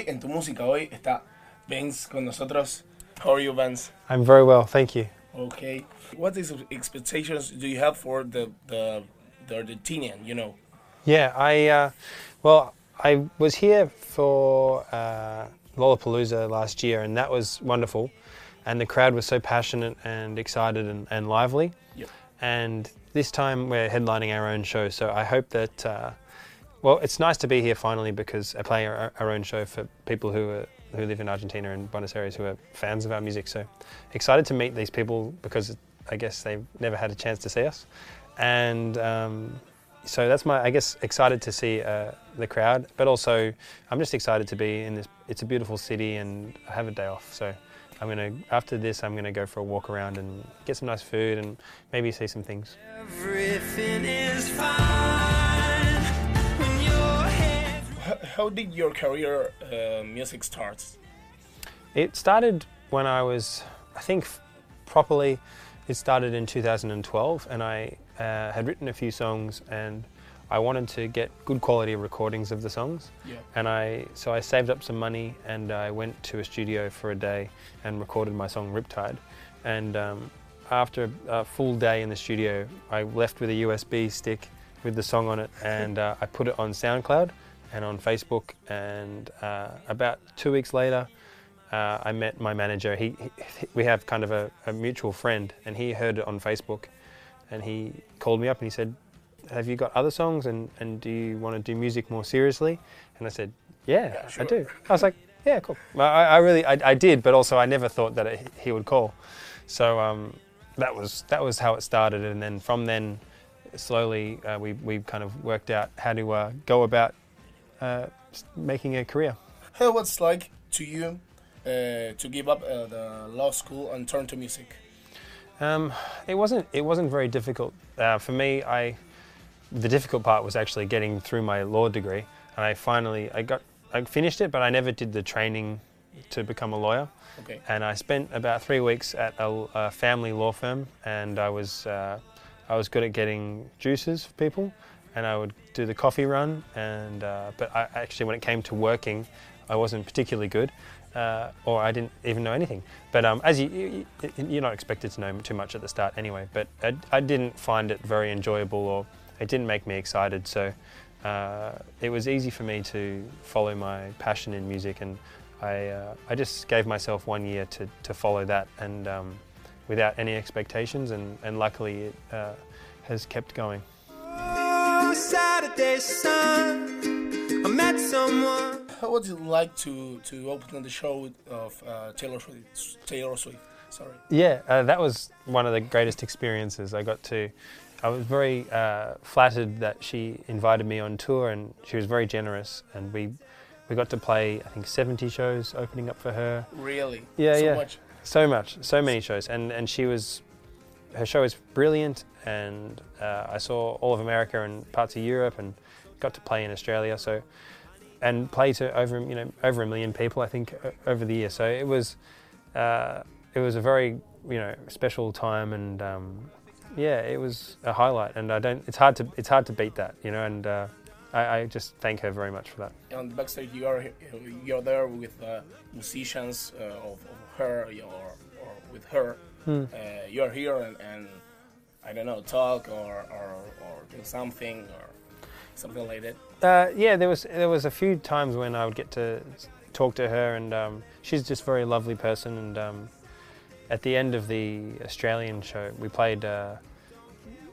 hoy en tu música hoy está Vance con nosotros. How are you, Vance? I'm very well, thank you. Okay. What is expectations do you have for the the the Argentinian? You know. Yeah, I uh, well, I was here for uh, Lollapalooza last year, and that was wonderful. And the crowd was so passionate and excited and, and lively. Yep. And this time we're headlining our own show, so I hope that. Uh, well, it's nice to be here finally because I play our, our own show for people who are who live in Argentina and Buenos Aires who are fans of our music. So excited to meet these people because I guess they've never had a chance to see us, and um, so that's my I guess excited to see uh, the crowd, but also I'm just excited to be in this. It's a beautiful city and I have a day off, so. I'm gonna after this. I'm gonna go for a walk around and get some nice food and maybe see some things. Everything is fine How, did your career uh, music start? It started when I was, I think, properly. It started in 2012, and I uh, had written a few songs, and I wanted to get good quality recordings of the songs. Yeah. And I, so I saved up some money, and I went to a studio for a day and recorded my song Riptide. And um, after a full day in the studio, I left with a USB stick with the song on it, and uh, I put it on SoundCloud and on Facebook. And uh, about two weeks later, uh, I met my manager. He, he we have kind of a, a mutual friend, and he heard it on Facebook, and he called me up and he said, "Have you got other songs? And, and do you want to do music more seriously?" And I said, "Yeah, Yeah, I do." I was like, "Yeah, cool." I, I really, I, I did, but also I never thought that it, he would call. So um, that was that was how it started, and then from then, slowly uh, we we kind of worked out how to uh, go about uh, making a career. How was like to you uh, to give up uh, the law school and turn to music? Um, it wasn't. It wasn't very difficult uh, for me. I, the difficult part was actually getting through my law degree, and I finally I got I finished it, but I never did the training to become a lawyer. Okay. And I spent about three weeks at a, a family law firm, and I was uh, I was good at getting juices for people, and I would do the coffee run. And uh, but I, actually, when it came to working, I wasn't particularly good, uh, or I didn't even know anything. But um, as you, you you're not expected to know too much at the start anyway. But I, I didn't find it very enjoyable, or it didn't make me excited. So. Uh, it was easy for me to follow my passion in music, and I, uh, I just gave myself one year to, to follow that, and um, without any expectations, and, and luckily it uh, has kept going. How was it like to to open the show of uh, Taylor Swift? Taylor Swift. Sorry. Yeah, uh, that was one of the greatest experiences. I got to, I was very uh, flattered that she invited me on tour, and she was very generous, and we, we got to play I think 70 shows opening up for her. Really? Yeah, so yeah. Much. So much, so many shows, and and she was, her show was brilliant, and uh, I saw all of America and parts of Europe, and got to play in Australia. So, and play to over you know over a million people, I think, over the year. So it was, uh, it was a very you know special time, and um, yeah, it was a highlight. And I don't, it's hard to it's hard to beat that, you know, and uh, I, I just thank her very much for that. On the backstage, you are you're there with uh, musicians uh, of, of her or, or with her. Hmm. Uh, you're here and, and I don't know, talk or, or, or do something or something like that. Uh, yeah, there was there was a few times when I would get to talk to her, and um, she's just a very lovely person. And um, at the end of the Australian show, we played uh,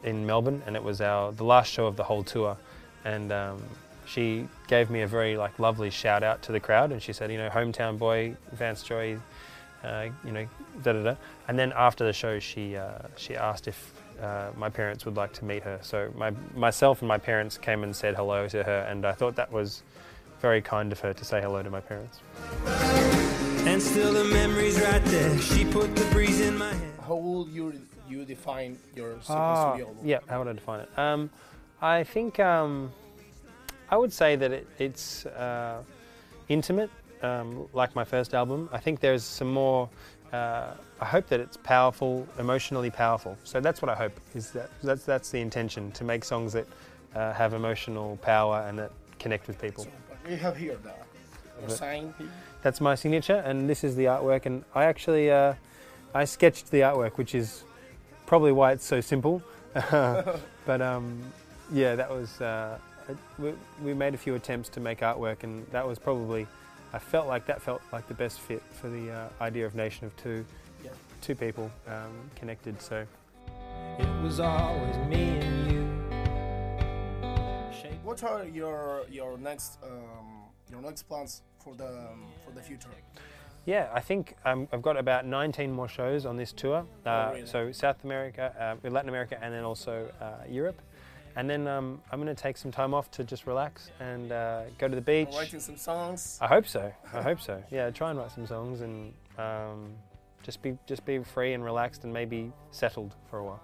in Melbourne, and it was our the last show of the whole tour. And um, she gave me a very like lovely shout out to the crowd, and she said, you know, hometown boy, Vance Joy, uh, you know, da da da. And then after the show, she uh, she asked if uh, my parents would like to meet her. So my myself and my parents came and said hello to her, and I thought that was very kind of her to say hello to my parents. And still the memory's right there. She put the breeze in my head. How would you you define your second Ah, studio album? yeah, how would I define it? Um, I think um, I would say that it, it's uh, intimate, um, like my first album. I think there's some more. Uh, I hope that it's powerful, emotionally powerful. So that's what I hope. Is that that's that's the intention to make songs that uh, have emotional power and that connect with people. So, we have here the sign. That's my signature, and this is the artwork. And I actually uh, I sketched the artwork, which is probably why it's so simple. but um, yeah, that was uh, we, we made a few attempts to make artwork, and that was probably I felt like that felt like the best fit for the uh, idea of nation of two, Yeah. two people um, connected. So It was always me and you. What are your your next um, your next plans for the um, for the future? Yeah, I think um, I've got about 19 more shows on this tour. Uh, really? So South America, uh, Latin America, and then also uh, Europe. And then um, I'm going to take some time off to just relax and uh, go to the beach. Writing some songs. I hope so. I hope so. Yeah, try and write some songs and um, just be just be free and relaxed and maybe settled for a while.